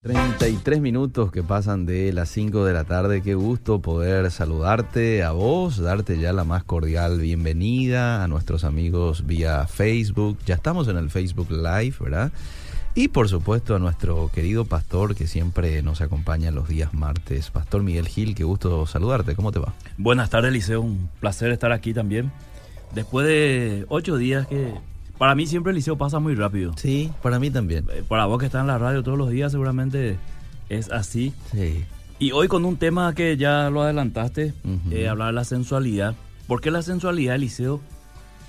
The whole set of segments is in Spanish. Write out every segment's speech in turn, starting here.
33 minutos que pasan de las 5 de la tarde. Qué gusto poder saludarte a vos, darte ya la más cordial bienvenida a nuestros amigos vía Facebook. Ya estamos en el Facebook Live, ¿verdad? Y por supuesto a nuestro querido pastor que siempre nos acompaña los días martes. Pastor Miguel Gil, qué gusto saludarte. ¿Cómo te va? Buenas tardes, Liceo. Un placer estar aquí también. Después de ocho días que para mí siempre el liceo pasa muy rápido. Sí, para mí también. Eh, Para vos que estás en la radio todos los días seguramente es así. Sí. Y hoy con un tema que ya lo adelantaste, eh, hablar de la sensualidad. ¿Por qué la sensualidad, Eliseo?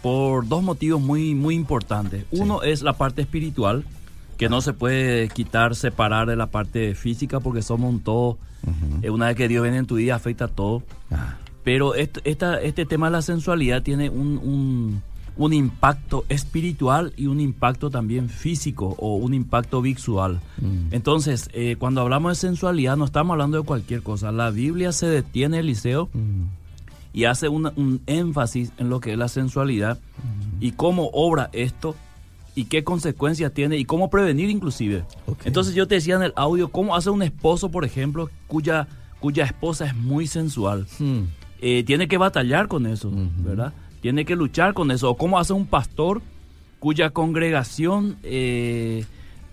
Por dos motivos muy, muy importantes. Uno es la parte espiritual, que no se puede quitar, separar de la parte física porque somos un todo. Eh, una vez que Dios viene en tu vida afecta a todo. Ah, Pero est- esta, este tema de la sensualidad tiene un, un- un impacto espiritual y un impacto también físico o un impacto visual. Mm. Entonces, eh, cuando hablamos de sensualidad no estamos hablando de cualquier cosa. La Biblia se detiene, Eliseo, mm, y hace una- un énfasis en lo que es la sensualidad y cómo obra esto y qué consecuencias tiene y cómo prevenir inclusive. Entonces yo te decía en el audio cómo hace un esposo, por ejemplo, cuya, cuya esposa es muy sensual mm, eh, tiene que batallar con eso. ¿verdad? Tiene que luchar con eso. O cómo hace un pastor cuya congregación, eh,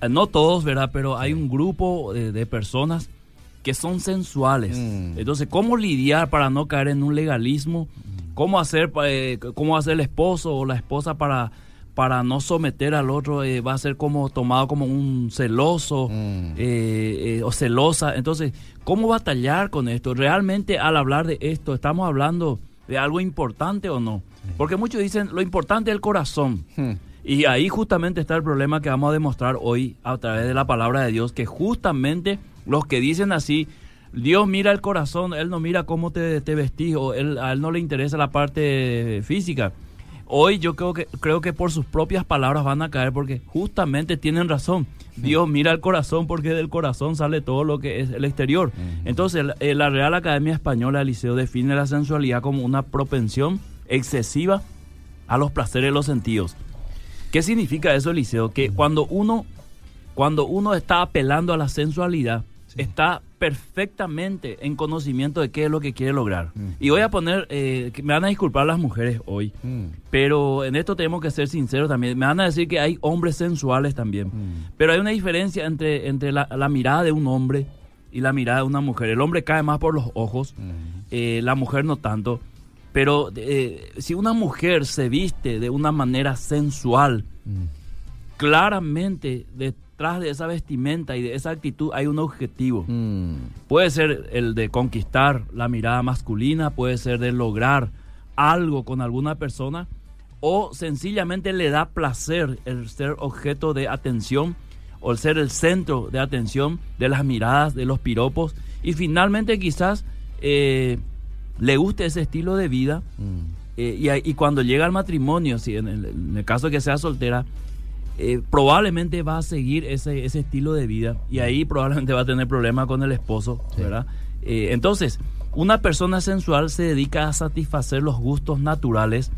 no todos, ¿verdad? Pero hay un grupo de, de personas que son sensuales. Mm. Entonces, ¿cómo lidiar para no caer en un legalismo? ¿Cómo hacer, eh, cómo hacer el esposo o la esposa para, para no someter al otro? eh, va a ser como tomado como un celoso Mm. eh, eh, o celosa. Entonces, ¿cómo batallar con esto? ¿Realmente al hablar de esto estamos hablando de algo importante o no? Porque muchos dicen, lo importante es el corazón. mm. Y ahí justamente está el problema que vamos a demostrar hoy a través de la palabra de Dios, que justamente los que dicen así, Dios mira el corazón, Él no mira cómo te, te vestís, o él, a Él no le interesa la parte física. Hoy yo creo que, creo que por sus propias palabras van a caer porque justamente tienen razón. Dios mira el corazón porque del corazón sale todo lo que es el exterior. Entonces la, Real Academia Española del Liceo define la sensualidad como una propensión excesiva a los placeres de los sentidos. ¿Qué significa eso, Eliseo? Que cuando uno, cuando uno está apelando a la sensualidad, está perfectamente en conocimiento de qué es lo que quiere lograr. Y voy a poner, eh, me van a disculpar las mujeres hoy, Mm. pero en esto tenemos que ser sinceros también. Me van a decir que hay hombres sensuales también. Mm. Pero hay una diferencia entre, entre la, la mirada de un hombre y la mirada de una mujer. El hombre cae más por los ojos, eh, la mujer no tanto. Pero eh, si una mujer se viste de una manera sensual, Mm. claramente detrás de esa vestimenta y de esa actitud hay un objetivo. Mm. Puede ser el de conquistar la mirada masculina, puede ser de lograr algo con alguna persona o sencillamente le da placer el ser objeto de atención o el ser el centro de atención de las miradas, de los piropos y finalmente quizás eh, le guste ese estilo de vida Mm. eh, y, cuando llega al matrimonio, si en el, en el caso de que sea soltera, eh, probablemente va a seguir ese, ese estilo de vida y ahí probablemente va a tener problemas con el esposo, Sí. ¿verdad? Eh, entonces, una persona sensual se dedica a satisfacer los gustos naturales,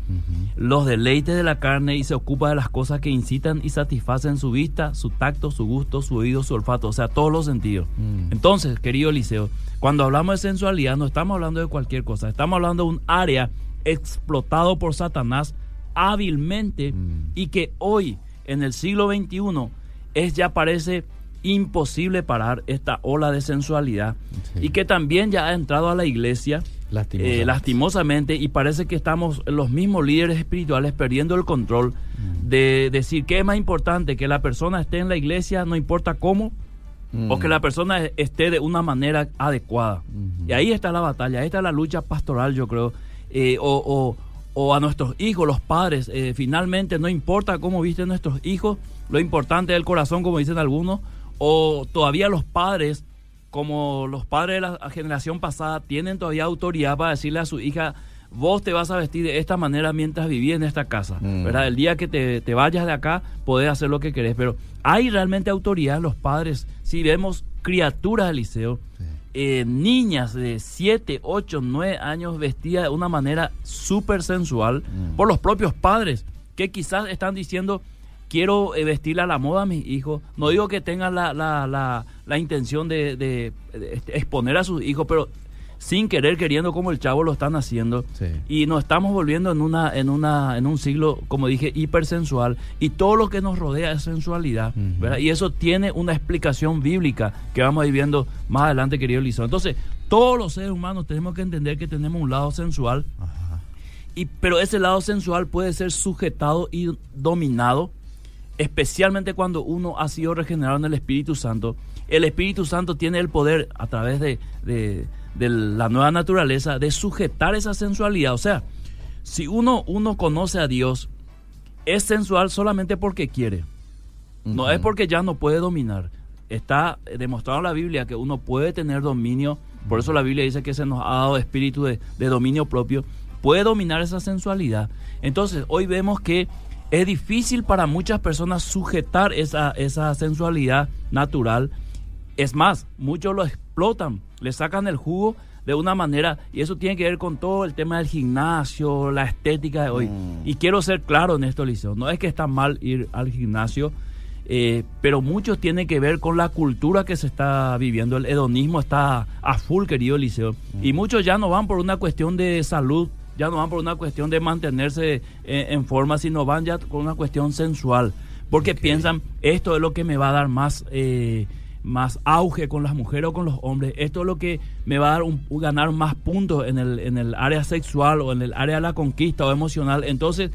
los deleites de la carne y se ocupa de las cosas que incitan y satisfacen su vista, su tacto, su gusto, su oído, su olfato, o sea, todos los sentidos. Mm. Entonces, querido Eliseo, cuando hablamos de sensualidad no estamos hablando de cualquier cosa, estamos hablando de un área explotado por Satanás hábilmente Mm. y que hoy, en el siglo XXI, es ya parece imposible parar esta ola de sensualidad Sí. y que también ya ha entrado a la iglesia Lastimosamente. eh, lastimosamente y parece que estamos los mismos líderes espirituales perdiendo el control de decir que es más importante que la persona esté en la iglesia, no importa cómo, Mm. o que la persona esté de una manera adecuada. Y ahí está la batalla, ahí está la lucha pastoral, yo creo. Eh, o, o- o a nuestros hijos, los padres, eh, finalmente no importa cómo visten nuestros hijos, lo importante es el corazón, como dicen algunos, o todavía los padres, como los padres de la generación pasada, tienen todavía autoridad para decirle a su hija, vos te vas a vestir de esta manera mientras vivís en esta casa, Mm. ¿verdad? El día que te, te vayas de acá, podés hacer lo que querés, pero hay realmente autoridad en los padres. Si vemos criaturas del liceo, Sí. eh, niñas de 7, 8, 9 años vestidas de una manera súper sensual Mm. por los propios padres, que quizás están diciendo, quiero eh, vestirle a la moda a mis hijos. No digo que tengan la, la, la, la intención de, de, de este, exponer a sus hijos, pero sin querer queriendo como el chavo lo están haciendo Sí. y nos estamos volviendo en una en una en un siglo como dije hipersensual y todo lo que nos rodea es sensualidad. ¿verdad? y eso tiene una explicación bíblica que vamos a ir viendo más adelante querido Lizón entonces todos los seres humanos tenemos que entender que tenemos un lado sensual Ajá. y pero ese lado sensual puede ser sujetado y dominado especialmente cuando uno ha sido regenerado en el Espíritu Santo. El Espíritu Santo tiene el poder a través de, de- de la nueva naturaleza de sujetar esa sensualidad. O sea, si uno, uno conoce a Dios, es sensual solamente porque quiere. No es porque ya no puede dominar. Está demostrado en la Biblia que uno puede tener dominio. Por eso la Biblia dice que se nos ha dado espíritu de, de dominio propio. Puede dominar esa sensualidad. Entonces, hoy vemos que es difícil para muchas personas sujetar esa, esa sensualidad natural. Es más, muchos lo explotan, le sacan el jugo de una manera, y eso tiene que ver con todo el tema del gimnasio, la estética de hoy. Mm. Y quiero ser claro en esto, Liceo. No es que está mal ir al gimnasio, eh, pero muchos tiene que ver con la cultura que se está viviendo. El hedonismo está a full, querido Liceo. Y muchos ya no van por una cuestión de salud, ya no van por una cuestión de mantenerse eh, en forma, sino van ya con una cuestión sensual. Porque piensan, esto es lo que me va a dar más, eh, más auge con las mujeres o con los hombres. Esto es lo que me va a dar un, ganar más puntos en el, en el área sexual o en el área de la conquista o emocional. Entonces,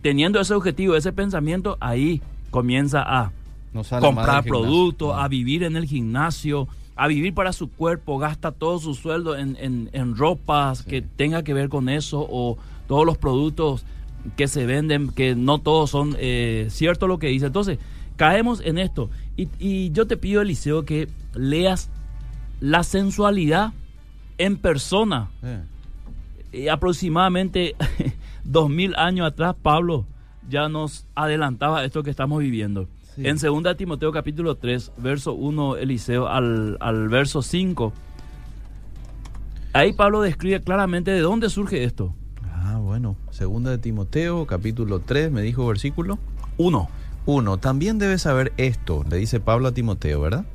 teniendo ese objetivo, ese pensamiento, ahí comienza a No comprar productos, a vivir en el gimnasio, a vivir para su cuerpo, gasta todo su sueldo en, en- en ropas que tenga que ver con eso o todos los productos que se venden, que no todos son eh, cierto lo que dice. Entonces, caemos en esto. Y, y yo te pido, Eliseo, que leas la sensualidad en persona. Eh. Eh, aproximadamente dos mil años atrás, Pablo ya nos adelantaba esto que estamos viviendo. Sí. En 2 Timoteo capítulo 3, verso 1, Eliseo, al, al verso 5, ahí Pablo describe claramente de dónde surge esto. Ah, bueno. Segunda de Timoteo, capítulo 3, me dijo versículo Uno, 1. También debes saber esto, le dice Pablo a Timoteo, ¿verdad?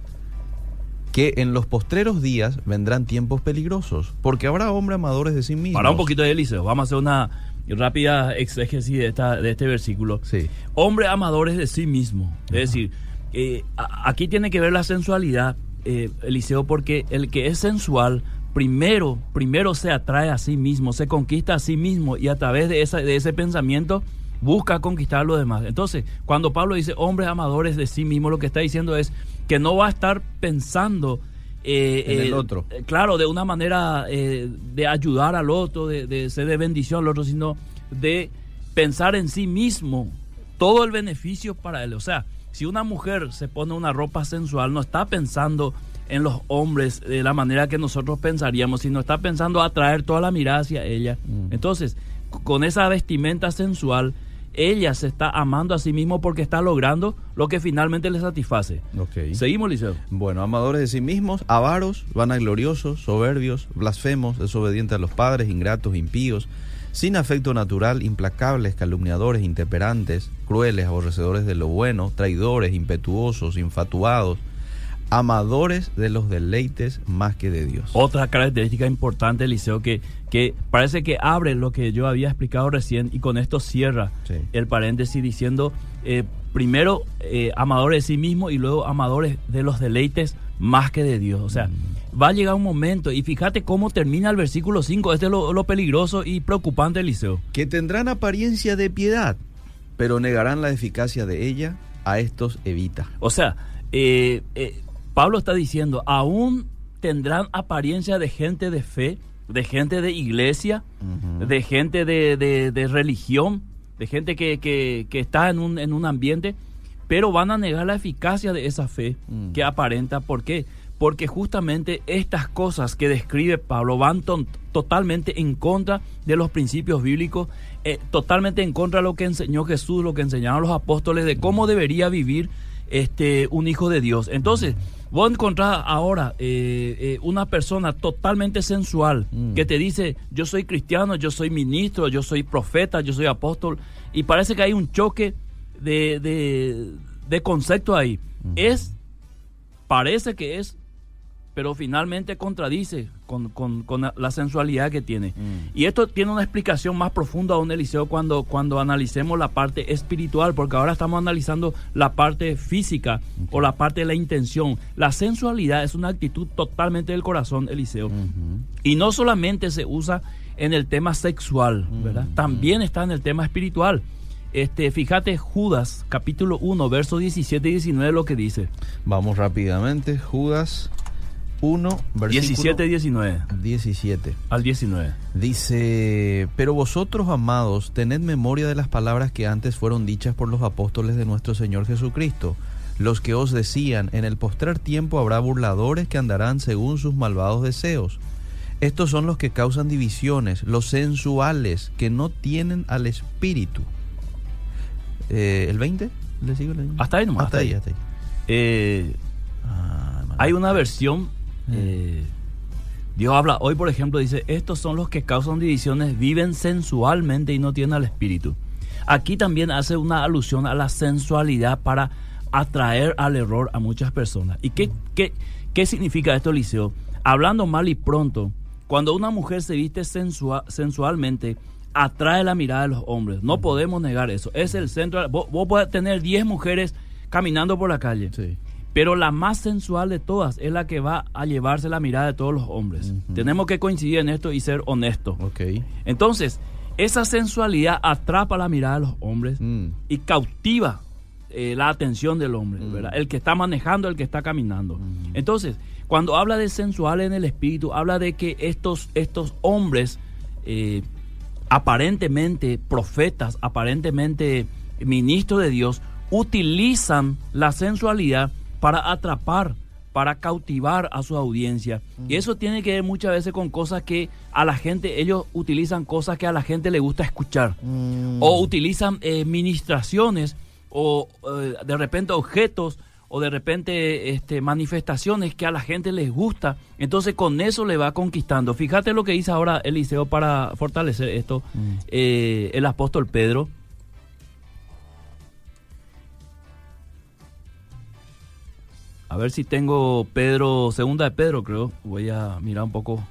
Que en los postreros días vendrán tiempos peligrosos, porque habrá hombres amadores de sí mismos. para un poquito de Eliseo, vamos a hacer una rápida exégesis de, esta, de este versículo. Sí. hombres amadores de sí mismo. Es decir, eh, a- aquí tiene que ver la sensualidad, eh, Eliseo, porque el que es sensual, primero, primero se atrae a sí mismo, se conquista a sí mismo y a través de, esa, de ese pensamiento busca conquistar a los demás. Entonces, cuando Pablo dice hombres amadores de sí mismo, lo que está diciendo es que no va a estar pensando eh, En el eh, otro. eh, claro, de una manera de ayudar al otro, de, de ser de bendición al otro, sino de pensar en sí mismo todo el beneficio para él. O sea, si una mujer se pone una ropa sensual, no está pensando en los hombres de la manera que nosotros pensaríamos, sino está pensando atraer toda la mirada hacia ella. Mm. Entonces, con esa vestimenta sensual, ella se está amando a sí mismo porque está logrando lo que finalmente le satisface. Ok. Seguimos, Liceo. Bueno, amadores de sí mismos, avaros, vanagloriosos, soberbios, blasfemos, desobedientes a los padres, ingratos, impíos, sin afecto natural, implacables, calumniadores, intemperantes, crueles, aborrecedores de lo bueno, traidores, impetuosos, infatuados, amadores de los deleites más que de Dios. Otra característica importante, Eliseo, que, que parece que abre lo que yo había explicado recién y con esto cierra Sí. el paréntesis diciendo, eh, primero eh, amadores de sí mismo y luego amadores de los deleites más que de Dios. O sea, va a llegar un momento y fíjate cómo termina el versículo 5, este es lo, lo peligroso y preocupante, Eliseo. que tendrán apariencia de piedad, pero negarán la eficacia de ella, a estos evita. O sea, eh, Pablo está diciendo, aún tendrán apariencia de gente de fe, de gente de iglesia, de gente de, de- de religión, de gente que, que- que está en un, en un ambiente, pero van a negar la eficacia de esa fe Mm. que aparenta. ¿Por qué? Porque justamente estas cosas que describe Pablo van totalmente en contra de los principios bíblicos, eh, totalmente en contra de lo que enseñó Jesús, lo que enseñaron los apóstoles, de cómo debería vivir este, un hijo de Dios. Entonces, vos encontrás ahora eh, eh, una persona totalmente sensual Mm. que te dice, yo soy cristiano, yo soy ministro, yo soy profeta, yo soy apóstol, y parece que hay un choque de, de, de concepto ahí. Es, parece que es, pero finalmente contradice con, con, con la sensualidad que tiene. Mm. Y esto tiene una explicación más profunda aún, Eliseo, cuando, cuando analicemos la parte espiritual, porque ahora estamos analizando la parte física o la parte de la intención. La sensualidad es una actitud totalmente del corazón, Eliseo. Y no solamente se usa en el tema sexual, ¿verdad? También está en el tema espiritual. Este, fíjate Judas, capítulo 1, versos 17 y 19, lo que dice. Vamos rápidamente. Judas 1, versículo 17 y 19. 17. Al 19. Dice, pero vosotros, amados, tened memoria de las palabras que antes fueron dichas por los apóstoles de nuestro Señor Jesucristo, los que os decían, en el postrer tiempo habrá burladores que andarán según sus malvados deseos. Estos son los que causan divisiones, los sensuales, que no tienen al espíritu. Eh, ¿El 20? ¿Le sigo leyendo? Hasta ahí nomás, Hasta hasta ahí, ahí. hasta ahí. Eh, Ah, hay una versión, eh, Dios habla hoy, por ejemplo, dice, estos son los que causan divisiones, viven sensualmente y no tienen al espíritu. Aquí también hace una alusión a la sensualidad para atraer al error a muchas personas. ¿Y qué, qué, qué significa esto, Eliseo? Hablando mal y pronto, cuando una mujer se viste sensua- sensualmente, atrae la mirada de los hombres. No podemos negar eso. Es el centro. Vos, vos podés tener 10 mujeres caminando por la calle. Sí. Pero la más sensual de todas es la que va a llevarse la mirada de todos los hombres. Tenemos que coincidir en esto y ser honestos. Ok. Entonces, esa sensualidad atrapa la mirada de los hombres Mm. y cautiva eh, la atención del hombre, Mm. ¿verdad? El que está manejando, el que está caminando. Mm. Entonces, cuando habla de sensual en el espíritu, habla de que estos, estos hombres, eh, aparentemente profetas, aparentemente ministros de Dios, utilizan la sensualidad para atrapar, para cautivar a su audiencia. Y eso tiene que ver muchas veces con cosas que a la gente, ellos utilizan cosas que a la gente le gusta escuchar Mm. o utilizan eh, ministraciones o eh, de repente objetos o de repente este, manifestaciones que a la gente les gusta. Entonces con eso le va conquistando. Fíjate lo que dice ahora Eliseo para fortalecer esto, Mm. eh, el apóstol Pedro. A ver si tengo Pedro, segunda de Pedro creo. Voy a mirar un poco.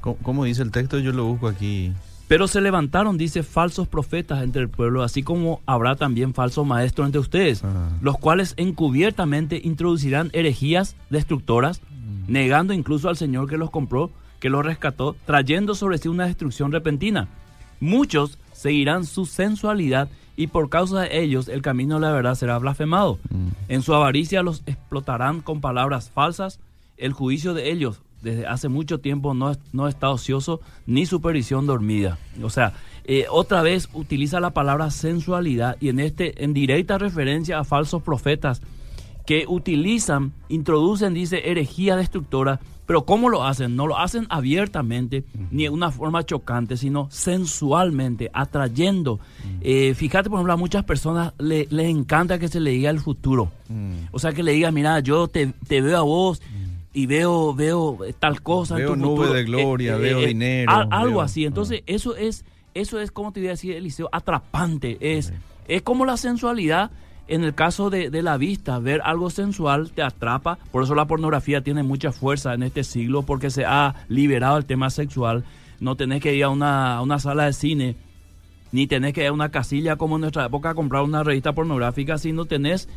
¿Cómo, cómo dice el texto? Yo lo busco aquí. Pero se levantaron, dice, falsos profetas entre el pueblo, así como habrá también falsos maestros entre ustedes, Ah. los cuales encubiertamente introducirán herejías destructoras, negando incluso al Señor que los compró, que los rescató, trayendo sobre sí una destrucción repentina. Muchos seguirán su sensualidad y por causa de ellos el camino de la verdad será blasfemado. Mm. En su avaricia los explotarán con palabras falsas. El juicio de ellos desde hace mucho tiempo no, no está ocioso ni su perdición dormida. O sea, eh, otra vez utiliza la palabra sensualidad y en este en directa referencia a falsos profetas que utilizan, introducen, dice, herejía destructora, pero ¿cómo lo hacen? No lo hacen abiertamente, ni de una forma chocante, sino sensualmente, atrayendo. Eh, fíjate, por ejemplo, a muchas personas le- les encanta que se le diga el futuro. Mm. O sea, que le diga, mira, yo te, te veo a vos y veo, veo tal cosa. en Veo tu nube futuro". de gloria, veo dinero, al- algo veo- así. Entonces, eso es, eso es, como te voy a decir, Eliseo, atrapante. Es, es como la sensualidad. En el caso de, de la vista, ver algo sensual te atrapa. Por eso la pornografía tiene mucha fuerza en este siglo, porque se ha liberado el tema sexual. No tenés que ir a una, a una sala de cine ni tenés que ir a una casilla como en nuestra época a comprar una revista pornográfica, sino tenés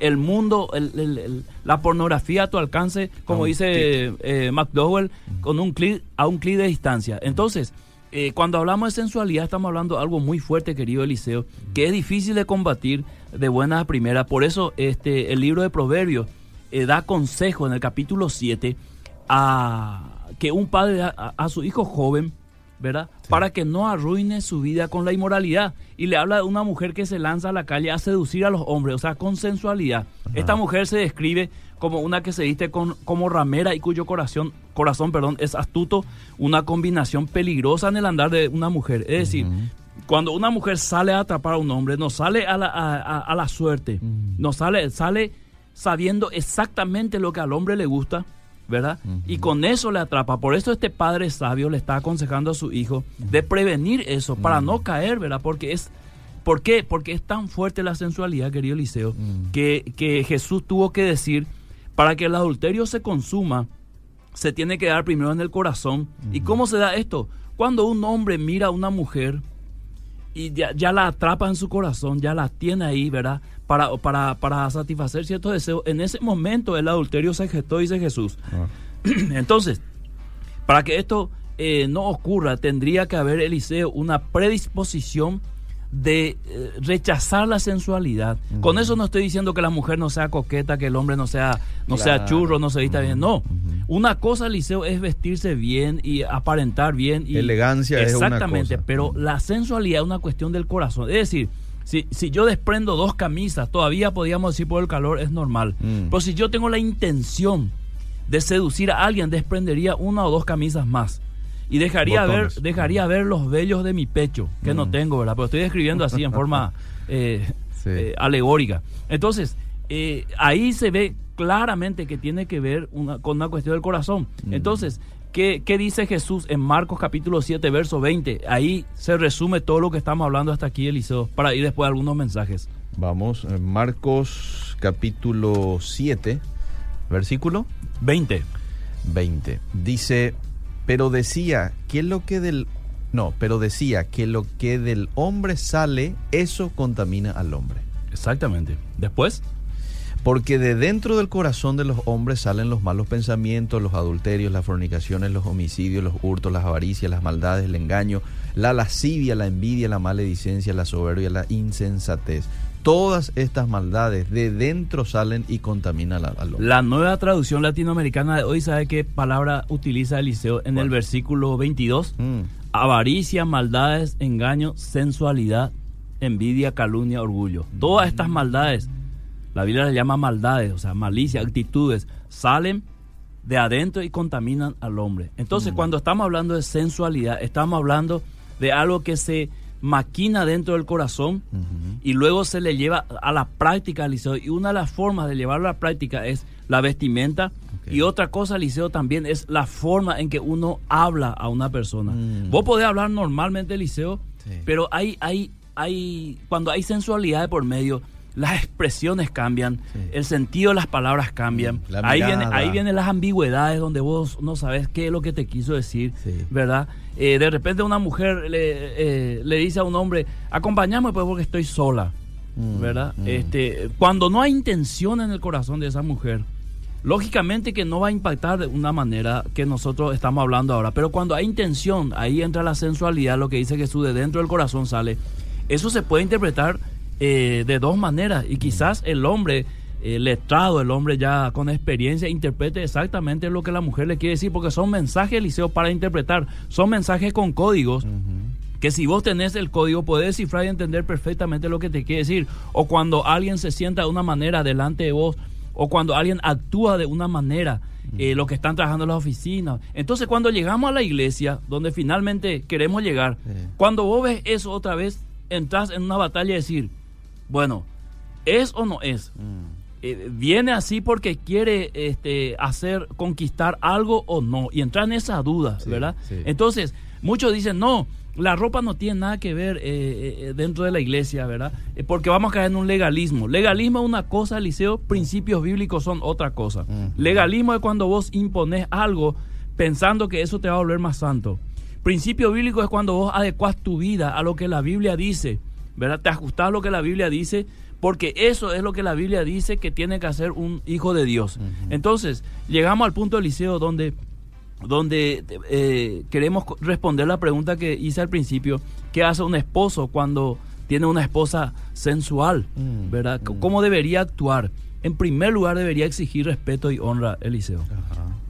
el mundo, el- el- el- la pornografía a tu alcance, como dice eh, McDowell, con un clic, a un clic de distancia. Entonces, eh, cuando hablamos de sensualidad, estamos hablando de algo muy fuerte, querido Eliseo, que es difícil de combatir de buena a primera. Por eso, este, el libro de Proverbios eh, da consejo en el capítulo 7 a que un padre a, su hijo joven, ¿verdad? Para que no arruine su vida con la inmoralidad. Y le habla de una mujer que se lanza a la calle a seducir a los hombres, o sea, con sensualidad. Esta mujer se describe como una que se viste con, como ramera y cuyo corazón, corazón perdón, es astuto, una combinación peligrosa en el andar de una mujer. Es decir, cuando una mujer sale a atrapar a un hombre, no sale a la, a- a- a la suerte, no sale, sale sabiendo exactamente lo que al hombre le gusta, ¿verdad? Y con eso le atrapa. Por eso este padre sabio le está aconsejando a su hijo de prevenir eso, para no caer, ¿verdad? Porque es ¿Por qué? Porque es tan fuerte la sensualidad, querido Eliseo, Mm. que, que Jesús tuvo que decir, para que el adulterio se consuma, se tiene que dar primero en el corazón. ¿Y cómo se da esto? Cuando un hombre mira a una mujer y ya, ya la atrapa en su corazón, ya la tiene ahí, ¿verdad? Para, para, para satisfacer ciertos deseos. En ese momento el adulterio se gestó, dice Jesús. Ah. Entonces, para que esto eh, no ocurra, tendría que haber, Eliseo, una predisposición de eh, rechazar la sensualidad. Con eso no estoy diciendo que la mujer no sea coqueta, que el hombre no sea, no sea churro, no se vista bien. No. Una cosa, Eliseo, es vestirse bien y aparentar bien. Y, Elegancia es una Exactamente, cosa. pero la sensualidad es una cuestión del corazón. Es decir, si, si yo desprendo dos camisas, todavía podríamos decir por el calor es normal. Mm. Pero si yo tengo la intención de seducir a alguien, desprendería una o dos camisas más. Y dejaría ver, dejaría ver los vellos de mi pecho, que no Mm. tengo, ¿verdad? Pero estoy describiendo así en forma eh, Sí. eh, alegórica. Entonces, eh, ahí se ve claramente que tiene que ver una- con una cuestión del corazón. Mm. Entonces, ¿qué, qué dice Jesús en Marcos capítulo 7, verso 20? Ahí se resume todo lo que estamos hablando hasta aquí, Eliseo, para ir después a algunos mensajes. Vamos, Marcos capítulo 7, versículo 20. 20. Dice, pero decía que lo que del... No, pero decía que lo que del hombre sale, eso contamina al hombre. Exactamente. Después, Porque de dentro del corazón de los hombres salen los malos pensamientos, los adulterios, las fornicaciones, los homicidios, los hurtos, las avaricias, las maldades, el engaño, la lascivia, la envidia, la maledicencia, la soberbia, la insensatez. Todas estas maldades de dentro salen y contaminan al, hombre. la nueva traducción latinoamericana de hoy, ¿sabe qué palabra utiliza Eliseo en el versículo 22? Mm, avaricia, maldades, engaño, sensualidad, envidia, calumnia, orgullo. Todas estas maldades, la Biblia las llama maldades, o sea, malicia, actitudes, salen de adentro y contaminan al hombre. Entonces, cuando estamos hablando de sensualidad, estamos hablando de algo que se maquina dentro del corazón y luego se le lleva a la práctica, Liceo. Y una de las formas de llevarlo a la práctica es la vestimenta. Y otra cosa, Liceo, también es la forma en que uno habla a una persona. Mm. Vos podés hablar normalmente, Liceo, Sí. pero hay, hay, hay, cuando hay sensualidad de por medio, las expresiones cambian, Sí. el sentido de las palabras cambian. La ahí, viene, ahí vienen las ambigüedades donde vos no sabes qué es lo que te quiso decir, Sí. ¿verdad? Eh, de repente una mujer le, eh, le dice a un hombre, acompáñame pues porque estoy sola. Mm, ¿verdad? mm. Este, cuando no hay intención en el corazón de esa mujer, lógicamente que no va a impactar de una manera que nosotros estamos hablando ahora, pero cuando hay intención, ahí entra la sensualidad, lo que dice Jesús, de dentro del corazón sale. Eso se puede interpretar eh, de dos maneras y quizás el hombre eh, letrado, el hombre ya con experiencia, interprete exactamente lo que la mujer le quiere decir, porque son mensajes, Eliseo, para interpretar, son mensajes con códigos Ujú. que si vos tenés el código podés descifrar y entender perfectamente lo que te quiere decir. O cuando alguien se sienta de una manera delante de vos, o cuando alguien actúa de una manera, eh, los que están trabajando en las oficinas. Entonces cuando llegamos a la iglesia, donde finalmente queremos llegar, Sí. cuando vos ves eso otra vez, entras en una batalla y decir, bueno, ¿es o no es? Mm. eh, viene así porque quiere este, hacer conquistar algo o no y entrar en esa duda, Sí, ¿verdad? sí. Entonces, muchos dicen, no, la ropa no tiene nada que ver eh, eh, dentro de la iglesia, ¿verdad? Eh, porque vamos a caer en un legalismo. Legalismo es una cosa, Liceo, principios bíblicos son otra cosa. Legalismo es cuando vos impones algo pensando que eso te va a volver más santo. Principio bíblico es cuando vos adecuas tu vida a lo que la Biblia dice, ¿verdad? Te ajustás a lo que la Biblia dice, porque eso es lo que la Biblia dice que tiene que hacer un hijo de Dios. Entonces, llegamos al punto, Eliseo, donde, donde eh, queremos responder la pregunta que hice al principio, ¿qué hace un esposo cuando tiene una esposa sensual? Mm, ¿Verdad? mm. ¿Cómo debería actuar? En primer lugar, debería exigir respeto y honra, Eliseo.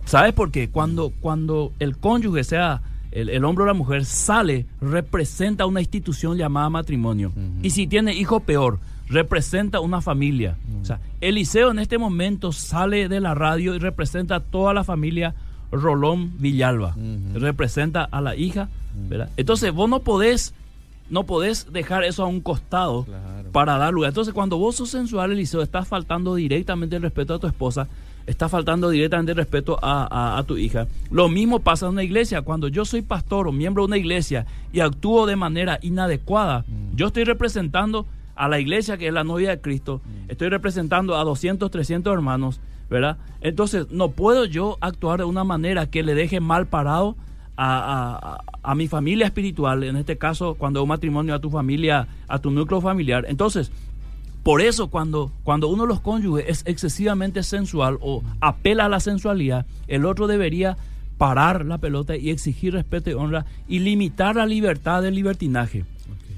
¿Sabes por qué? Cuando, cuando el cónyuge, sea el, el hombre o la mujer, sale, representa una institución llamada matrimonio. Y si tiene hijo, peor, representa una familia. O sea, Eliseo en este momento sale de la radio y representa a toda la familia Rolón Villalba. Representa a la hija, ¿verdad? Entonces vos no podés, no podés dejar eso a un costado Claro. para dar lugar. Entonces, cuando vos sos sensual, Eliseo, estás faltando directamente el respeto a tu esposa, estás faltando directamente respeto a, a- a tu hija. Lo mismo pasa en una iglesia. Cuando yo soy pastor o miembro de una iglesia y actúo de manera inadecuada, Yo estoy representando a la iglesia que es la novia de Cristo, mm. estoy representando a 200, 300 hermanos, ¿verdad? Entonces, no puedo yo actuar de una manera que le deje mal parado a, a, mi familia espiritual, en este caso, cuando un matrimonio a tu familia, a tu núcleo familiar. Entonces, por eso cuando, cuando uno de los cónyuges es excesivamente sensual o apela a la sensualidad, el otro debería parar la pelota y exigir respeto y honra y limitar la libertad del libertinaje.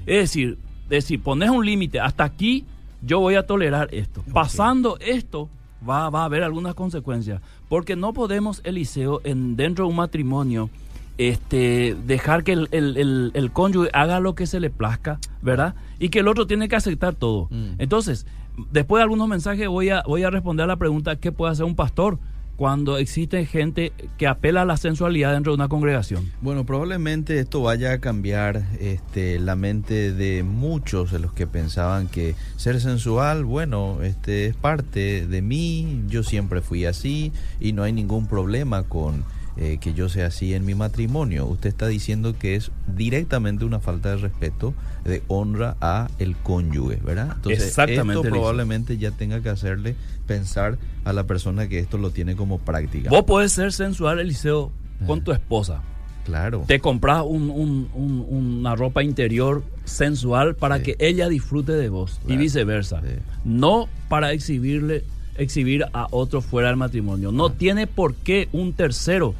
Es decir, decir, pones un límite, hasta aquí yo voy a tolerar esto. Pasando esto, va, va, a haber algunas consecuencias. Porque no podemos, Eliseo, en, dentro de un matrimonio, este, dejar que el, el, cónyuge haga lo que se le plazca, ¿verdad? Y que el otro tiene que aceptar todo. Mm. Entonces, después de algunos mensajes voy a, voy a responder a la pregunta, ¿qué puede hacer un pastor? cuando existe gente que apela a la sensualidad dentro de una congregación? Bueno, probablemente esto vaya a cambiar este, la mente de muchos de los que pensaban que ser sensual, bueno, este es parte de mí, yo siempre fui así y no hay ningún problema con eh, que yo sea así en mi matrimonio. Usted está diciendo que es directamente una falta de respeto, de honra a el cónyuge, ¿verdad? Entonces, Exactamente, esto probablemente ya tenga que hacerle pensar a la persona que esto lo tiene como práctica. Vos podés ser sensual, Eliseo, con tu esposa. Claro. Te compras una ropa interior sensual para que ella disfrute de vos y viceversa. No para exhibirle exhibir a otro fuera del matrimonio. No tiene por qué un tercero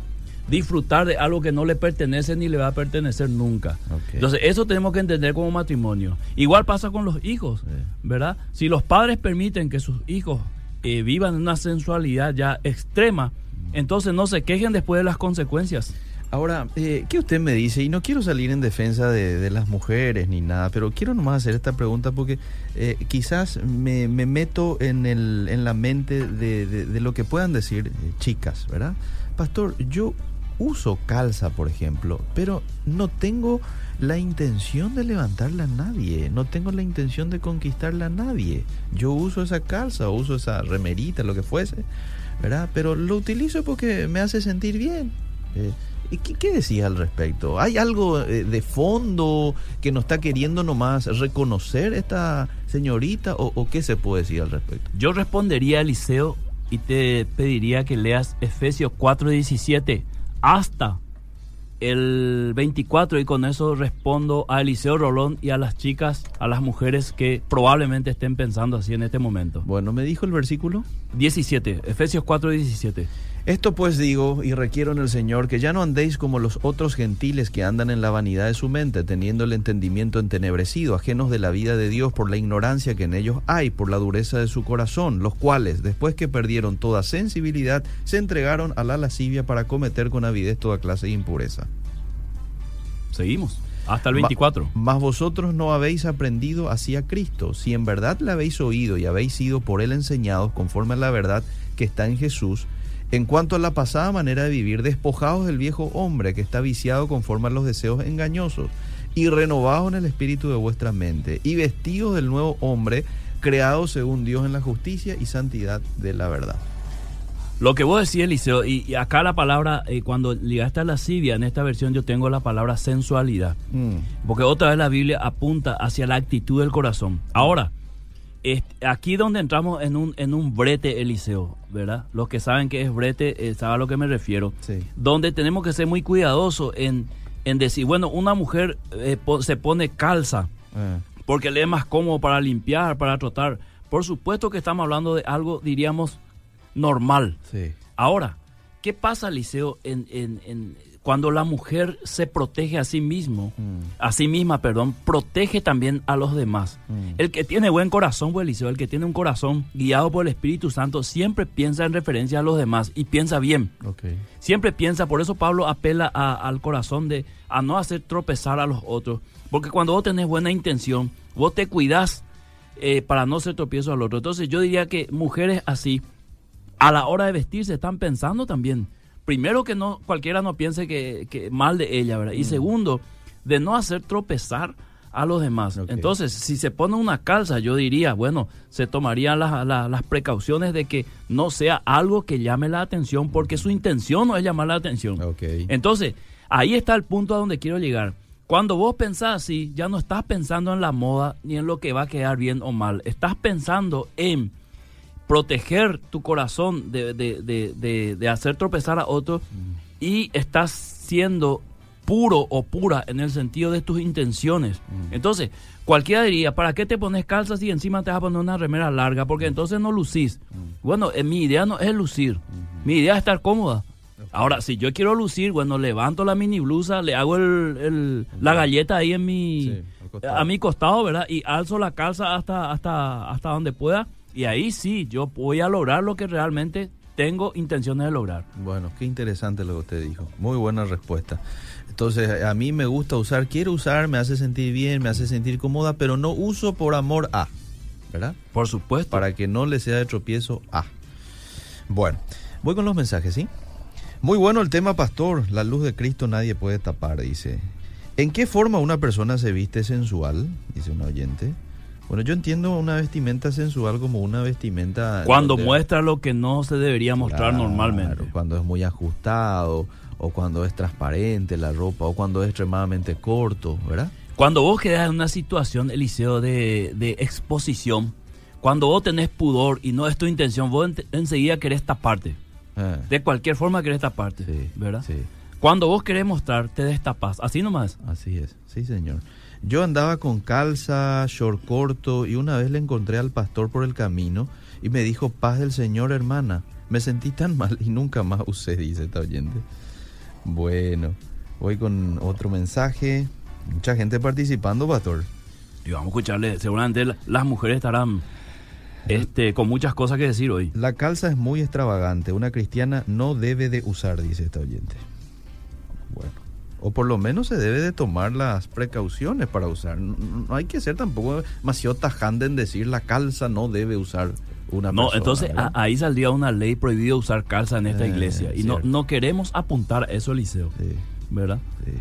disfrutar de algo que no le pertenece ni le va a pertenecer nunca. Entonces, eso tenemos que entender como matrimonio. Igual pasa con los hijos, ¿verdad? Si los padres permiten que sus hijos eh, vivan una sensualidad ya extrema, entonces no se quejen después de las consecuencias. Ahora, eh, ¿qué usted me dice? Y no quiero salir en defensa de, las mujeres ni nada, pero quiero nomás hacer esta pregunta porque eh, quizás me, meto en, el, en la mente de, de, lo que puedan decir chicas, ¿verdad? Pastor, yo uso calza, por ejemplo, pero no tengo la intención de levantarla a nadie, no tengo la intención de conquistarla a nadie. Yo uso esa calza, uso esa remerita, lo que fuese, ¿verdad? Pero lo utilizo porque me hace sentir bien. Eh, ¿Y qué, qué, decís al respecto? ¿Hay algo eh, de fondo que nos está queriendo nomás reconocer esta señorita o, o qué se puede decir al respecto? Yo respondería, Eliseo, y te pediría que leas Efesios 4:17 hasta el 24 y con eso respondo a Eliseo Rolón y a las chicas, a las mujeres que probablemente estén pensando así en este momento. Bueno, me dijo el versículo 17, Efesios 4, 17. Esto pues digo y requiero en el Señor que ya no andéis como los otros gentiles que andan en la vanidad de su mente, teniendo el entendimiento entenebrecido, ajenos de la vida de Dios por la ignorancia que en ellos hay, por la dureza de su corazón, los cuales, después que perdieron toda sensibilidad, se entregaron a la lascivia para cometer con avidez toda clase de impureza. Seguimos. Hasta el 24. Mas vosotros no habéis aprendido así a Cristo. Si en verdad le habéis oído y habéis sido por él enseñados conforme a la verdad que está en Jesús, en cuanto a la pasada manera de vivir, despojados del viejo hombre que está viciado conforme a los deseos engañosos, y renovados en el espíritu de vuestra mente, y vestidos del nuevo hombre, creado según Dios en la justicia y santidad de la verdad. Lo que vos decís, Eliseo, y, acá la palabra, eh, cuando ligaste a lascivia, en esta versión yo tengo la palabra sensualidad. Mm. Porque otra vez la Biblia apunta hacia la actitud del corazón. Ahora, aquí donde entramos en un, en un brete, Eliseo, ¿verdad? Los que saben que es brete, eh, saben a lo que me refiero. Donde tenemos que ser muy cuidadosos en, en decir, bueno, una mujer eh, se pone calza eh. porque le es más cómodo para limpiar, para trotar. Por supuesto que estamos hablando de algo, diríamos, normal. Ahora, ¿qué pasa, Eliseo, en, en cuando la mujer se protege a sí mismo, mm. a sí misma, perdón, protege también a los demás. Mm. El que tiene buen corazón, pues, Eliseo, el que tiene un corazón guiado por el Espíritu Santo, siempre piensa en referencia a los demás y piensa bien. Siempre piensa, por eso Pablo apela al corazón de a no hacer tropezar a los otros. Porque cuando vos tenés buena intención, vos te cuidás eh, para no ser tropiezo al otro. Entonces yo diría que mujeres así, a la hora de vestirse, están pensando también primero que no cualquiera no piense que, mal de ella, ¿verdad? Y mm. segundo, de no hacer tropezar a los demás. Entonces, si se pone una calza, yo diría, bueno, se tomarían las, precauciones de que no sea algo que llame la atención, porque su intención no es llamar la atención. Entonces, ahí está el punto a donde quiero llegar. Cuando vos pensás así, ya no estás pensando en la moda ni en lo que va a quedar bien o mal. Estás pensando en proteger tu corazón de, de, de, de hacer tropezar a otros y estás siendo puro o pura en el sentido de tus intenciones. Entonces, cualquiera diría, ¿para qué te pones calzas y encima te vas a poner una remera larga? Porque entonces no lucís. Bueno, eh, mi idea no es lucir. Mi idea es estar cómoda. Ahora, si yo quiero lucir, bueno, levanto la mini blusa, le hago el, el- la galleta ahí en mi, Sí, a mi costado, ¿verdad? Y alzo la calza hasta, hasta, hasta donde pueda. Y ahí sí, yo voy a lograr lo que realmente tengo intenciones de lograr. Bueno, qué interesante lo que usted dijo. Muy buena respuesta. Entonces, a mí me gusta usar, quiero usar, me hace sentir bien, me hace sentir cómoda, pero no uso por amor a, ¿verdad? Por supuesto. Para que no le sea de tropiezo a. Bueno, voy con los mensajes, ¿sí? Muy bueno el tema, pastor. La luz de Cristo nadie puede tapar, dice. ¿En qué forma una persona se viste sensual? Dice un oyente. Bueno, yo entiendo una vestimenta sensual como una vestimenta... Cuando muestra lo que no se debería mostrar Claro, normalmente. Cuando es muy ajustado, o cuando es transparente la ropa, o cuando es extremadamente corto, ¿verdad? Cuando vos quedás en una situación, Eliseo, de, de exposición, cuando vos tenés pudor y no es tu intención, vos en- enseguida querés taparte. Ah, De cualquier forma querés taparte, sí, ¿verdad? Sí, Cuando vos querés mostrar, te destapas. Así nomás. así es, sí señor. Yo andaba con calza, short corto, y una vez le encontré al pastor por el camino y me dijo, paz del Señor, hermana. Me sentí tan mal y nunca más usé, dice esta oyente. Bueno, voy con otro mensaje. Mucha gente participando, pastor. Y vamos a escucharle. Seguramente la- las mujeres estarán este, con muchas cosas que decir hoy. La calza es muy extravagante. Una cristiana no debe de usar, dice esta oyente. Bueno, o por lo menos se debe de tomar las precauciones para usar. No, no hay que ser tampoco demasiado tajante en decir la calza no debe usar una No, persona, entonces ahí saldría una ley prohibida usar calza en esta Eh, iglesia. Y no, no queremos apuntar a eso, Eliseo. Sí, ¿Verdad? sí.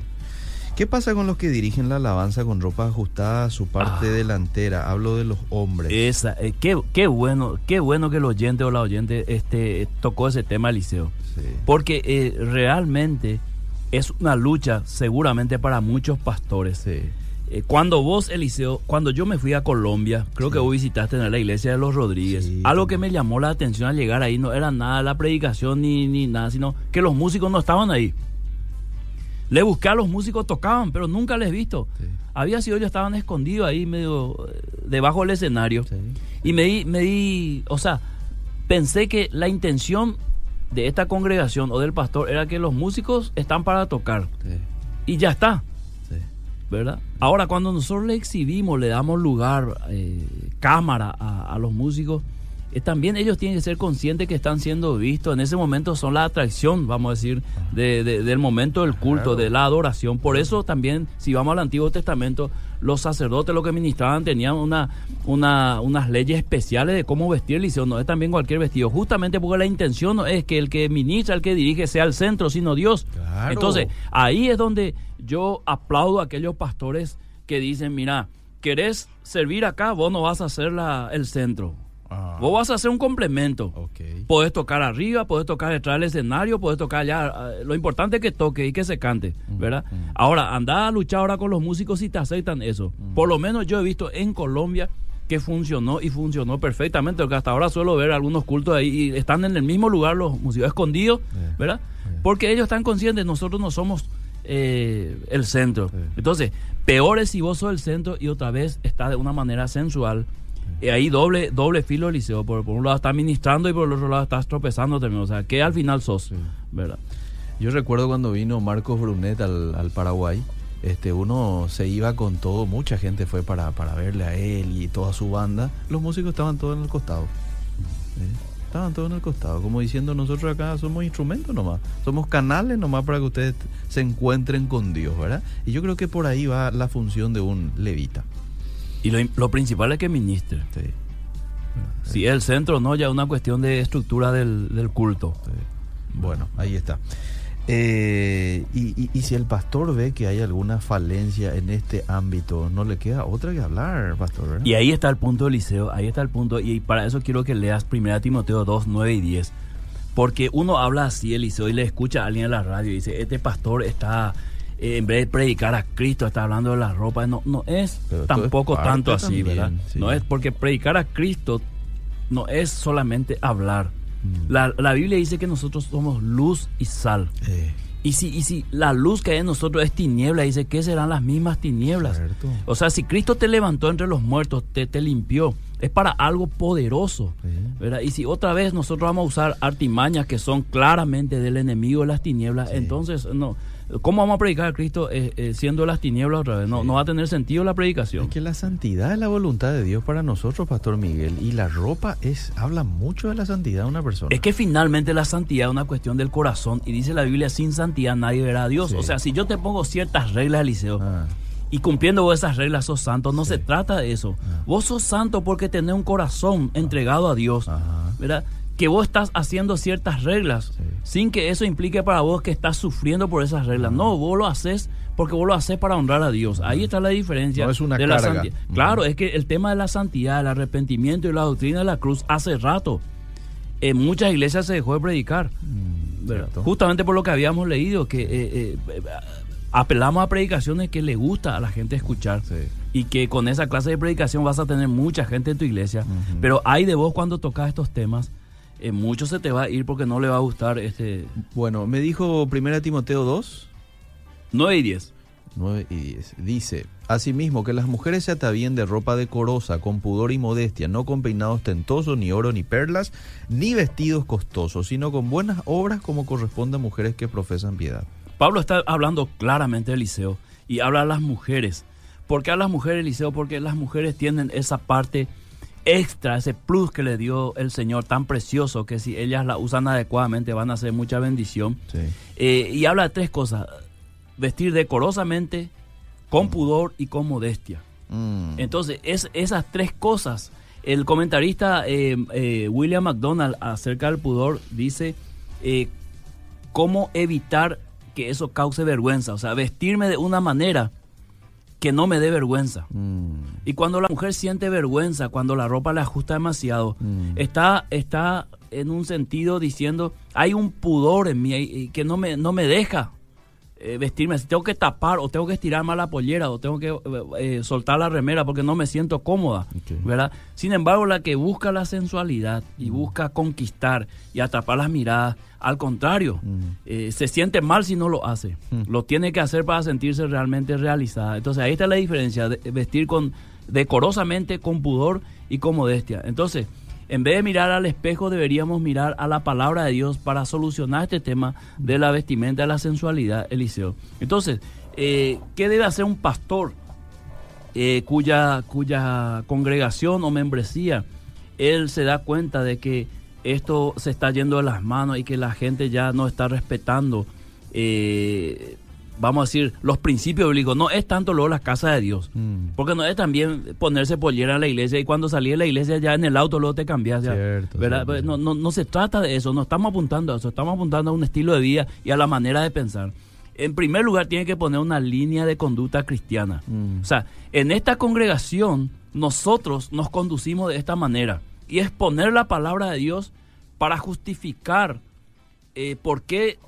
¿Qué pasa con los que dirigen la alabanza con ropa ajustada a su parte Ah. delantera? Hablo de los hombres. Esa, eh, qué, qué bueno, qué bueno que el oyente o la oyente este, tocó ese tema, Eliseo. Sí. Porque eh, realmente es una lucha seguramente para muchos pastores. Sí. Eh, cuando vos, Eliseo, cuando yo me fui a Colombia, creo que vos visitaste en la iglesia de los Rodríguez, Sí, algo que me llamó la atención al llegar ahí no era nada la predicación ni, ni nada, sino que los músicos no estaban ahí. Le busqué a los músicos, tocaban, pero nunca les he visto. Sí. Había sido ellos estaban escondidos ahí medio eh, debajo del escenario. Y me di, me di, o sea, pensé que la intención de esta congregación o del pastor era que los músicos están para tocar. Sí. Y ya está, Sí. ¿verdad? Ahora, cuando nosotros le exhibimos, le damos lugar, eh, cámara a, a los músicos, eh, también ellos tienen que ser conscientes que están siendo vistos. En ese momento son la atracción, vamos a decir, de- de- del momento del culto, Claro. de la adoración. Por eso también, si vamos al Antiguo Testamento, los sacerdotes lo que ministraban tenían una, una, unas leyes especiales de cómo vestir el liceo. No es también cualquier vestido, justamente porque la intención no es que el que ministra, el que dirige, sea el centro, sino Dios. Claro. Entonces, ahí es donde yo aplaudo a aquellos pastores que dicen, mira, ¿querés servir acá? Vos no vas a ser la, el centro. Ah, Vos vas a hacer un complemento. ok. Podés tocar arriba, podés tocar detrás del escenario, podés tocar allá. eh, Lo importante es que toque y que se cante, ¿verdad? Ahora, anda a luchar ahora con los músicos si te aceptan eso. Por lo menos yo he visto en Colombia que funcionó y funcionó perfectamente, porque hasta ahora suelo ver algunos cultos ahí y están en el mismo lugar los músicos escondidos. ¿verdad? Porque ellos están conscientes, nosotros no somos eh, el centro. Entonces, peor es si vos sos el centro y otra vez está de una manera sensual. Y ahí doble, doble filo liceo. Por, por un lado estás ministrando y por el otro lado estás tropezando también. O sea, que al final sos, Sí. ¿verdad? Yo recuerdo cuando vino Marcos Brunet al, al Paraguay, este, uno se iba con todo, mucha gente fue para, para verle a él y toda su banda. Los músicos estaban todos en el costado. ¿sí? Estaban todos en el costado, como diciendo nosotros acá somos instrumentos nomás, somos canales nomás para que ustedes se encuentren con Dios, ¿verdad? Y yo creo que por ahí va la función de un levita. Y lo, lo principal es que ministre. Sí, Si es el centro, no, ya es una cuestión de estructura del, del culto. sí. Bueno, ahí está. Eh, y, y- y si el pastor ve que hay alguna falencia en este ámbito, no le queda otra que hablar, pastor. ¿verdad? Y ahí está el punto del liceo, ahí está el punto. Y para eso quiero que leas 1 Timoteo 2, 9 y 10. Porque uno habla así, Eliseo, y le escucha a alguien en la radio y dice, este pastor está eh, en vez de predicar a Cristo, está hablando de la ropa. No, no es tampoco tanto así, ¿verdad? No es porque predicar a Cristo no es solamente hablar. Mm. La, la, Biblia dice que nosotros somos luz y sal. Y si, y si la luz que hay en nosotros es tiniebla, dice que serán las mismas tinieblas. O sea, si Cristo te levantó entre los muertos, te, te limpió, es para algo poderoso. ¿verdad? Y si otra vez nosotros vamos a usar artimañas que son claramente del enemigo de las tinieblas, entonces no. ¿Cómo vamos a predicar a Cristo eh, eh, siendo las tinieblas otra vez? No, no va a tener sentido la predicación. Es que la santidad es la voluntad de Dios para nosotros, Pastor Miguel. Y la ropa es habla mucho de la santidad de una persona. Es que finalmente la santidad es una cuestión del corazón. Y dice la Biblia, sin santidad nadie verá a Dios. O sea, si yo te pongo ciertas reglas, Eliseo, ah. y cumpliendo vos esas reglas sos santo, no se trata de eso. Ah. Vos sos santo porque tenés un corazón entregado a Dios. ¿verdad? Que vos estás haciendo ciertas reglas sin que eso implique para vos que estás sufriendo por esas reglas. No, vos lo haces porque vos lo haces para honrar a Dios. Ahí está la diferencia. No es una de carga. La Claro, es que el tema de la santidad, el arrepentimiento y la doctrina de la cruz hace rato en muchas iglesias se dejó de predicar. Mm, Justamente por lo que habíamos leído, que eh, eh, apelamos a predicaciones que le gusta a la gente escuchar. Y que con esa clase de predicación vas a tener mucha gente en tu iglesia. Pero hay de vos cuando tocas estos temas eh, mucho se te va a ir porque no le va a gustar este... Bueno, me dijo 1 Timoteo 2. 9 y 10. 9 y 10. Dice, asimismo, que las mujeres se atavíen de ropa decorosa, con pudor y modestia, no con peinados tentosos, ni oro, ni perlas, ni vestidos costosos, sino con buenas obras como corresponde a mujeres que profesan piedad. Pablo está hablando claramente de Eliseo y habla a las mujeres. ¿Por qué a las mujeres, Eliseo? Porque las mujeres tienen esa parte extra, ese plus que le dio el Señor tan precioso que si ellas la usan adecuadamente van a hacer mucha bendición. Eh, y habla de tres cosas, vestir decorosamente, con pudor y con modestia. Mm. Entonces, es, esas tres cosas, el comentarista eh, eh, William McDonald acerca del pudor dice cómo evitar que eso cause vergüenza, o sea, vestirme de una manera que no me dé vergüenza. Mm. Y cuando la mujer siente vergüenza, cuando la ropa le ajusta demasiado, mm. está, está en un sentido diciendo, hay un pudor en mí que no me, no me deja eh, vestirme así. Tengo que tapar o tengo que estirar más la pollera o tengo que eh, eh, soltar la remera porque no me siento cómoda, ¿verdad? Sin embargo, la que busca la sensualidad y mm. busca conquistar y atrapar las miradas, al contrario, mm. se siente mal si no lo hace. Mm. Lo tiene que hacer para sentirse realmente realizada. Entonces ahí está la diferencia, de vestir con decorosamente, con pudor y con modestia. Entonces, en vez de mirar al espejo, deberíamos mirar a la palabra de Dios para solucionar este tema de la vestimenta, de la sensualidad, Eliseo. Entonces, eh, ¿qué debe hacer un pastor eh, cuya, cuya congregación o membresía él se da cuenta de que esto se está yendo de las manos y que la gente ya no está respetando eh, vamos a decir, los principios bíblicos. No es tanto luego la casa de Dios. Mm. Porque no es también ponerse pollera en la iglesia y cuando salí de la iglesia ya en el auto luego te cambias. ¿verdad? Pues no, no, no se trata de eso, no estamos apuntando a eso, estamos apuntando a un estilo de vida y a la manera de pensar. En primer lugar, tiene que poner una línea de conducta cristiana. Mm. O sea, en esta congregación nosotros nos conducimos de esta manera y es poner la palabra de Dios para justificar eh, por qué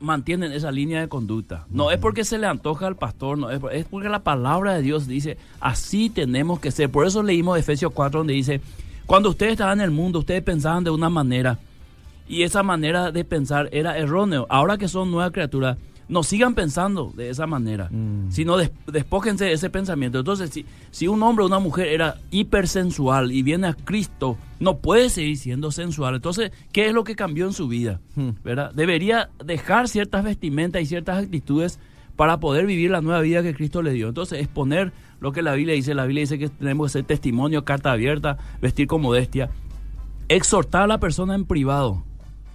mantienen esa línea de conducta. No es porque se le antoja al pastor, no es, porque la palabra de Dios dice, así tenemos que ser. Por eso leímos Efesios 4 donde dice, cuando ustedes estaban en el mundo, ustedes pensaban de una manera y esa manera de pensar era erróneo. Ahora que son nuevas criaturas, no sigan pensando de esa manera, mm. sino despójense de ese pensamiento. Entonces, si, si un hombre o una mujer era hipersensual y viene a Cristo, no puede seguir siendo sensual. Entonces, ¿qué es lo que cambió en su vida? Hmm. ¿Verdad? Debería dejar ciertas vestimentas y ciertas actitudes para poder vivir la nueva vida que Cristo le dio. Entonces, exponer lo que la Biblia dice. La Biblia dice que tenemos que ser testimonio, carta abierta, vestir con modestia. Exhortar a la persona en privado.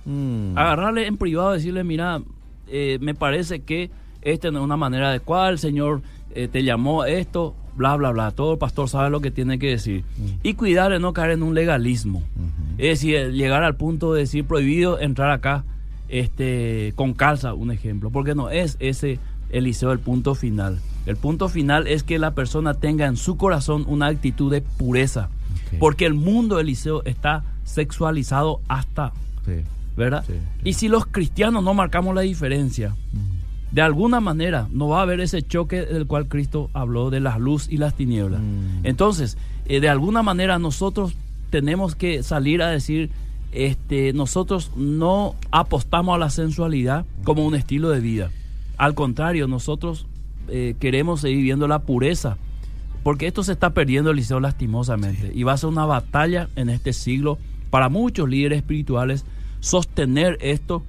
Hmm. Agarrarle en privado, decirle, mira, eh, me parece que esta no es una manera adecuada, el Señor eh, te llamó a esto, bla, bla, bla. Todo el pastor sabe lo que tiene que decir. Y cuidar de no caer en un legalismo. Es decir, llegar al punto de decir prohibido entrar acá este, con calza, un ejemplo. Porque no es ese Eliseo el punto final. El punto final es que la persona tenga en su corazón una actitud de pureza. Porque el mundo Eliseo está sexualizado hasta ¿verdad? Y si los cristianos no marcamos la diferencia, de alguna manera no va a haber ese choque del cual Cristo habló de las luz y las tinieblas. Mm. Entonces, eh, de alguna manera nosotros tenemos que salir a decir, este, nosotros no apostamos a la sensualidad como un estilo de vida. Al contrario, nosotros eh, queremos seguir viendo la pureza, porque esto se está perdiendo, Eliseo, lastimosamente. Y va a ser una batalla en este siglo para muchos líderes espirituales sostener esto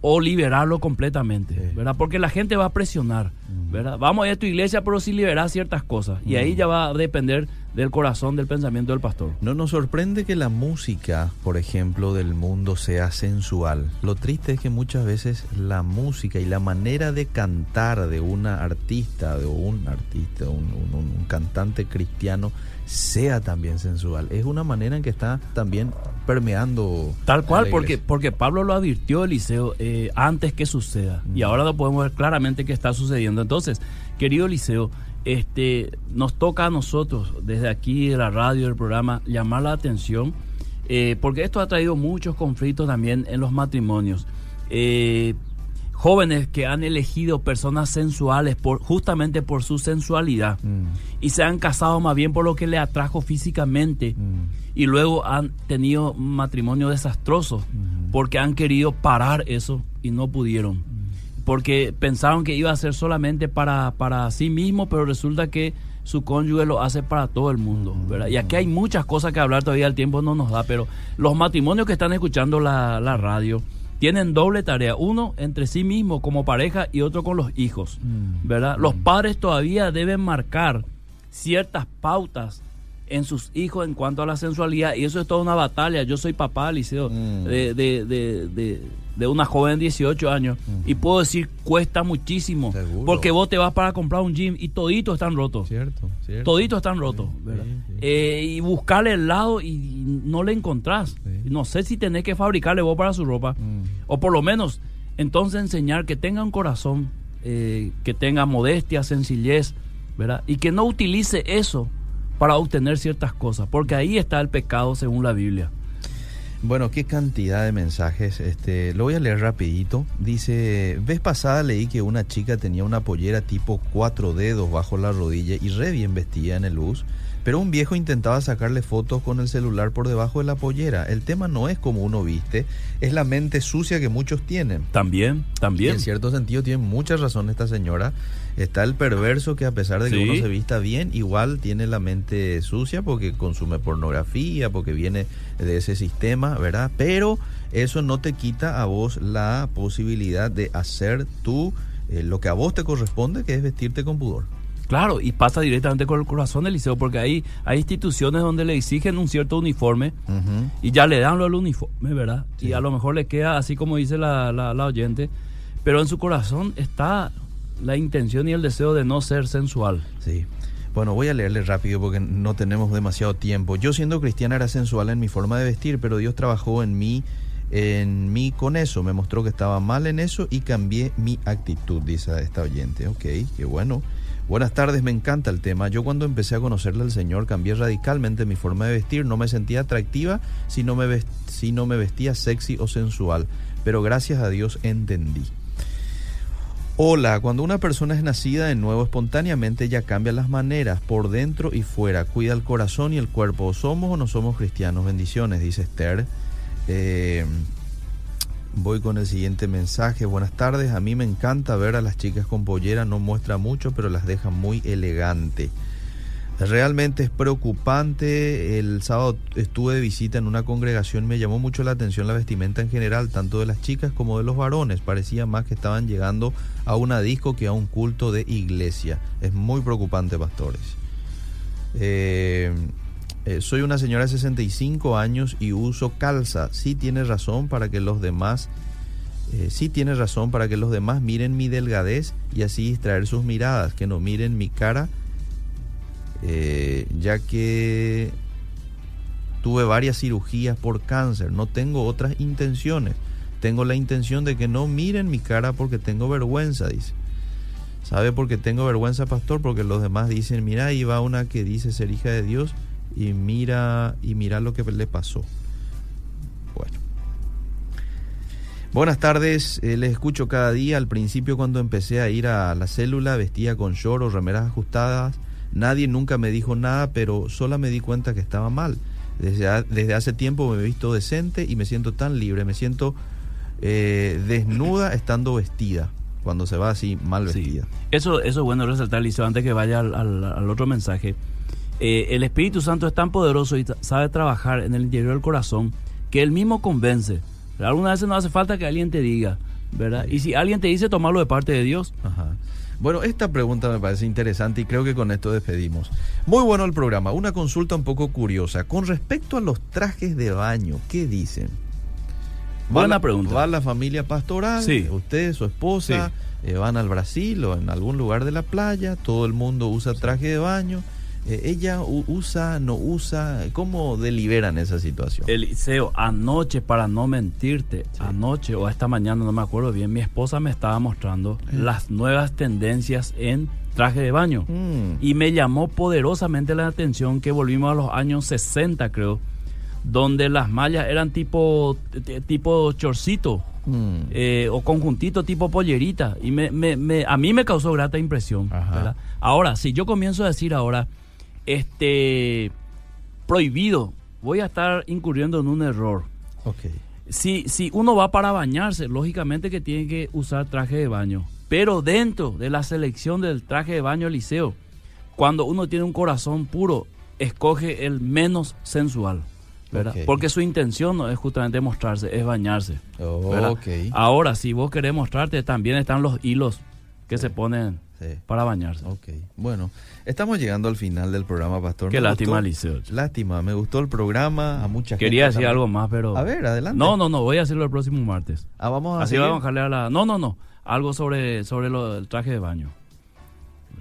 o liberarlo completamente, Sí. ¿verdad? Porque la gente va a presionar, ¿verdad? Vamos a ir a tu iglesia, pero sin liberar ciertas cosas. Y ahí ya va a depender del corazón, del pensamiento del pastor. No nos sorprende que la música, por ejemplo, del mundo sea sensual. Lo triste es que muchas veces la música y la manera de cantar de una artista, de un artista, un, un- cantante cristiano, sea también sensual. Es una manera en que está también permeando. Tal cual, porque, porque Pablo lo advirtió, Eliseo, eh, antes que suceda. Y ahora lo podemos ver claramente que está sucediendo. Entonces, querido Eliseo, este, nos toca a nosotros, desde aquí, de la radio, del programa, llamar la atención, eh, porque esto ha traído muchos conflictos también en los matrimonios. Eh, jóvenes que han elegido personas sensuales por, justamente por su sensualidad Mm, y se han casado más bien por lo que le atrajo físicamente mm, y luego han tenido matrimonios desastrosos mm. porque han querido parar eso y no pudieron. Porque pensaron que iba a ser solamente para, para sí mismo, pero resulta que su cónyuge lo hace para todo el mundo. ¿verdad? Y aquí hay muchas cosas que hablar, todavía el tiempo no nos da, pero los matrimonios que están escuchando la, la radio tienen doble tarea, uno entre sí mismo como pareja y otro con los hijos. ¿verdad? Los padres todavía deben marcar ciertas pautas en sus hijos en cuanto a la sensualidad y eso es toda una batalla. Yo soy papá, Liceo, Mm. de, de, de, de- de una joven de 18 años y puedo decir cuesta muchísimo Seguro. porque vos te vas para comprar un gym y toditos están rotos. Cierto, cierto. Toditos están rotos, ¿verdad? sí, sí. Eh, y buscarle el lado y no le encontrás. No sé si tenés que fabricarle vos para su ropa. Mm. O por lo menos, entonces enseñar que tenga un corazón, eh, que tenga modestia, sencillez, ¿verdad? Y que no utilice eso para obtener ciertas cosas, porque ahí está el pecado según la Biblia. Bueno, qué cantidad de mensajes. Este, lo voy a leer rapidito. Dice, vez pasada leí que una chica tenía una pollera tipo cuatro dedos bajo la rodilla y re bien vestida en el bus, pero un viejo intentaba sacarle fotos con el celular por debajo de la pollera. El tema no es como uno viste, es la mente sucia que muchos tienen. También, Y también. en cierto sentido tiene mucha razón esta señora. Está el perverso que a pesar de que Sí. uno se vista bien, igual tiene la mente sucia porque consume pornografía, porque viene de ese sistema, ¿verdad? Pero eso no te quita a vos la posibilidad de hacer tú eh, lo que a vos te corresponde, que es vestirte con pudor. Claro, y pasa directamente con el corazón del liceo, porque hay, hay instituciones donde le exigen un cierto uniforme y ya le dan lo del uniforme, ¿verdad? Sí. Y a lo mejor le queda así como dice la, la, la oyente, pero en su corazón está la intención y el deseo de no ser sensual. Sí. Bueno, voy a leerle rápido porque no tenemos demasiado tiempo. Yo siendo cristiana era sensual en mi forma de vestir, pero Dios trabajó en mí, en mí con eso. Me mostró que estaba mal en eso y cambié mi actitud, dice esta oyente. Ok, qué bueno. Buenas tardes, me encanta el tema. Yo cuando empecé a conocerle al Señor cambié radicalmente mi forma de vestir. No me sentía atractiva si no me, si no me vestía sexy o sensual. Pero gracias a Dios entendí. Hola, cuando una persona es nacida de nuevo espontáneamente ya cambia las maneras, por dentro y fuera, cuida el corazón y el cuerpo. ¿Somos o no somos cristianos? Bendiciones, dice Esther. Eh, voy con el siguiente mensaje. Buenas tardes, a mí me encanta ver a las chicas con pollera, no muestra mucho, pero las deja muy elegante. Realmente es preocupante. El sábado estuve de visita en una congregación. Me llamó mucho la atención la vestimenta en general, tanto de las chicas como de los varones. Parecía más que estaban llegando a una disco que a un culto de iglesia. Es muy preocupante, pastores. Eh, eh, soy una señora de 65 años y uso calza. Sí tiene razón para que los demás... eh, sí tiene razón para que los demás miren mi delgadez y así distraer sus miradas, que no miren mi cara eh, ya que tuve varias cirugías por cáncer, no tengo otras intenciones. Tengo la intención de que no miren mi cara porque tengo vergüenza, dice. ¿Sabe por qué tengo vergüenza, pastor? Porque los demás dicen, mira, ahí va una que dice ser hija de Dios y mira y mira lo que le pasó. Bueno. Buenas tardes, eh, les escucho cada día. Al principio cuando empecé a ir a la célula vestía con lloros, remeras ajustadas. Nadie nunca me dijo nada, pero sola me di cuenta que estaba mal. Desde, desde hace tiempo me he visto decente y me siento tan libre. Me siento eh, desnuda estando vestida cuando se va así mal vestida. Eso, eso es bueno resaltar, Liceo, antes que vaya al, otro mensaje. Eh, el Espíritu Santo es tan poderoso y sabe trabajar en el interior del corazón que él mismo convence. Algunas veces no hace falta que alguien te diga, ¿verdad? Y si alguien te dice, tomarlo de parte de Dios. Bueno, esta pregunta me parece interesante y creo que con esto despedimos. Muy bueno el programa. Una consulta un poco curiosa. Con respecto a los trajes de baño, ¿qué dicen? Buena pregunta. ¿Va la familia pastoral? Sí. ¿Usted, su esposa? Eh, ¿Van al Brasil o en algún lugar de la playa? ¿Todo el mundo usa traje de baño? Eh, ella usa, no usa, ¿cómo deliberan esa situación? Eliseo, anoche, para no mentirte, anoche o esta mañana, no me acuerdo bien, mi esposa me estaba mostrando las nuevas tendencias en traje de baño. Mm. Y me llamó poderosamente la atención que volvimos a los años 60, creo, donde las mallas eran tipo, tipo chorcito. Mm. Eh, o conjuntito tipo pollerita y me, me, a mí me causó grata impresión ahora si yo comienzo a decir ahora este prohibido, voy a estar incurriendo en un error. Okay. Si, si uno va para bañarse, lógicamente que tiene que usar traje de baño. Pero dentro de la selección del traje de baño liceo, cuando uno tiene un corazón puro, escoge el menos sensual. Porque su intención no es justamente mostrarse, es bañarse. Ahora, si vos querés mostrarte, también están los hilos que se ponen para bañarse. Ok, bueno, estamos llegando al final del programa, Pastor. Qué lástima, Liceo. Lástima, me gustó el programa, a mucha Quería decir algo más, pero... A ver, adelante. No, no, no, voy a hacerlo el próximo martes. Ah, vamos a Así vamos a dejarle a la... No, no, no, algo sobre, sobre lo, el traje de baño.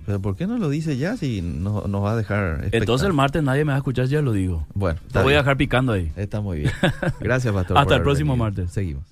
Pero ¿por qué no lo dice ya si nos no va a dejar Entonces el martes nadie me va a escuchar, ya lo digo. Bueno, te voy a dejar picando ahí. Está muy bien. Gracias, Pastor. Hasta el próximo martes. Seguimos.